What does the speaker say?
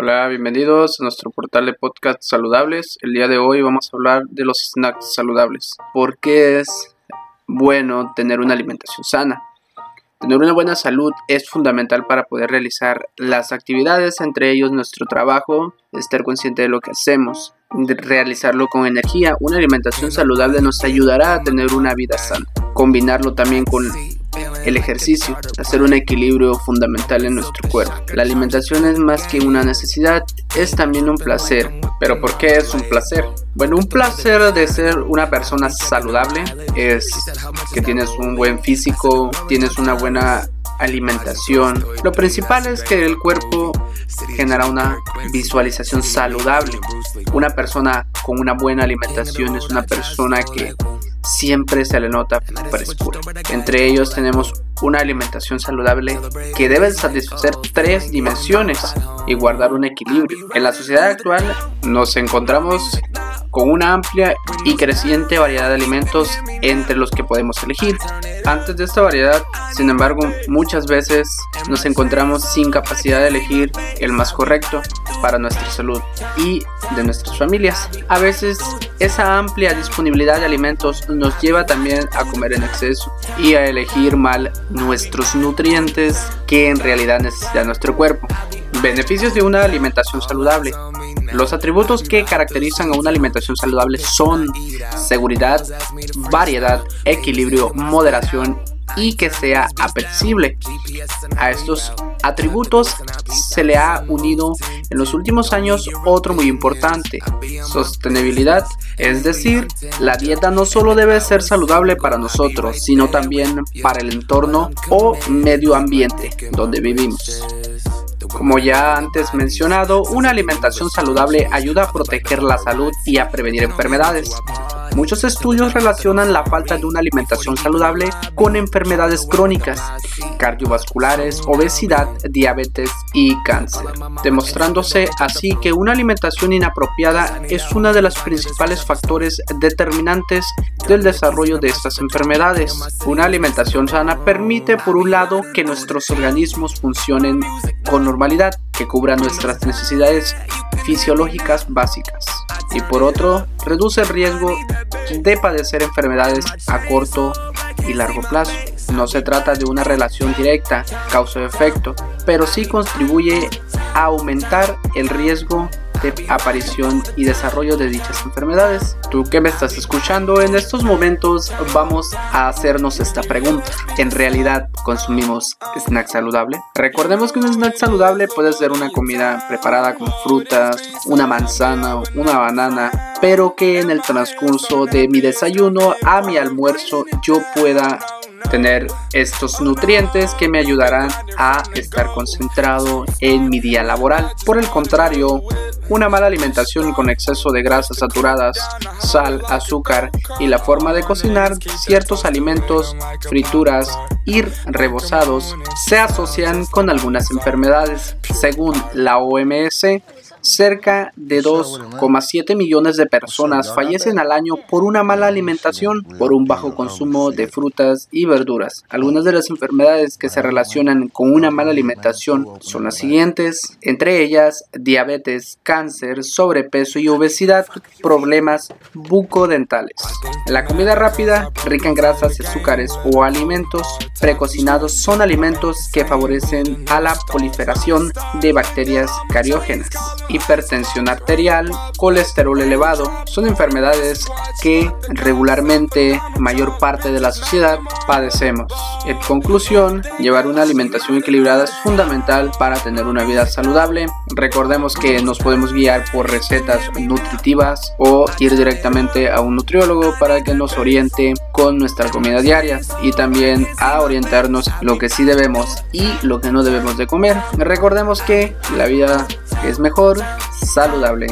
Hola, bienvenidos a nuestro portal de podcast saludables. El día de hoy vamos a hablar de los snacks saludables. ¿Por qué es bueno tener una alimentación sana? Tener una buena salud es fundamental para poder realizar las actividades, entre ellos nuestro trabajo, estar consciente de lo que hacemos, realizarlo con energía. Una alimentación saludable nos ayudará a tener una vida sana. Combinarlo también con el ejercicio, hacer un equilibrio fundamental en nuestro cuerpo. La alimentación es más que una necesidad, es también un placer. ¿Pero por qué es un placer? Bueno, un placer de ser una persona saludable es que tienes un buen físico, tienes una buena alimentación. Lo principal es que el cuerpo genera una visualización saludable. Una persona con una buena alimentación es una persona que siempre se le nota frescura. Entre ellos tenemos una alimentación saludable que debe satisfacer tres dimensiones y guardar un equilibrio. En la sociedad actual nos encontramos con una amplia y creciente variedad de alimentos entre los que podemos elegir. Antes de esta variedad, sin embargo, muchas veces nos encontramos sin capacidad de elegir el más correcto para nuestra salud y de nuestras familias. A veces esa amplia disponibilidad de alimentos nos lleva también a comer en exceso y a elegir mal nuestros nutrientes que en realidad necesita nuestro cuerpo. Beneficios de una alimentación saludable. Los atributos que caracterizan a una alimentación saludable son seguridad, variedad, equilibrio, moderación y que sea apetecible. A estos atributos se le ha unido en los últimos años otro muy importante, sostenibilidad, es decir, la dieta no solo debe ser saludable para nosotros, sino también para el entorno o medio ambiente donde vivimos. Como ya antes mencionado, una alimentación saludable ayuda a proteger la salud y a prevenir enfermedades. Muchos estudios relacionan la falta de una alimentación saludable con enfermedades crónicas, cardiovasculares, obesidad, diabetes y cáncer, demostrándose así que una alimentación inapropiada es uno de los principales factores determinantes del desarrollo de estas enfermedades. Una alimentación sana permite, por un lado, que nuestros organismos funcionen con normalidad, que cubran nuestras necesidades fisiológicas básicas y por otro reduce el riesgo de padecer enfermedades a corto y largo plazo. No se trata de una relación directa, causa-efecto, pero sí contribuye a aumentar el riesgo aparición y desarrollo de dichas enfermedades. Tú que me estás escuchando, en estos momentos vamos a hacernos esta pregunta. ¿En realidad consumimos snack saludable? Recordemos que un snack saludable puede ser una comida preparada con frutas, una manzana, una banana, pero que en el transcurso de mi desayuno a mi almuerzo yo pueda tener estos nutrientes que me ayudarán a estar concentrado en mi día laboral. Por el contrario, una mala alimentación con exceso de grasas saturadas, sal, azúcar y la forma de cocinar ciertos alimentos, frituras y rebozados se asocian con algunas enfermedades. Según la OMS, Cerca de 2,7 millones de personas fallecen al año por una mala alimentación, por un bajo consumo de frutas y verduras. Algunas de las enfermedades que se relacionan con una mala alimentación son las siguientes, entre ellas diabetes, cáncer, sobrepeso y obesidad, problemas bucodentales. La comida rápida, rica en grasas y azúcares o alimentos precocinados son alimentos que favorecen a la proliferación de bacterias cariógenas hipertensión arterial, colesterol elevado. Son enfermedades que regularmente mayor parte de la sociedad padecemos. En conclusión, llevar una alimentación equilibrada es fundamental para tener una vida saludable. Recordemos que nos podemos guiar por recetas nutritivas o ir directamente a un nutriólogo para que nos oriente con nuestra comida diaria y también a orientarnos lo que sí debemos y lo que no debemos de comer. Recordemos que la vida es mejor saludable.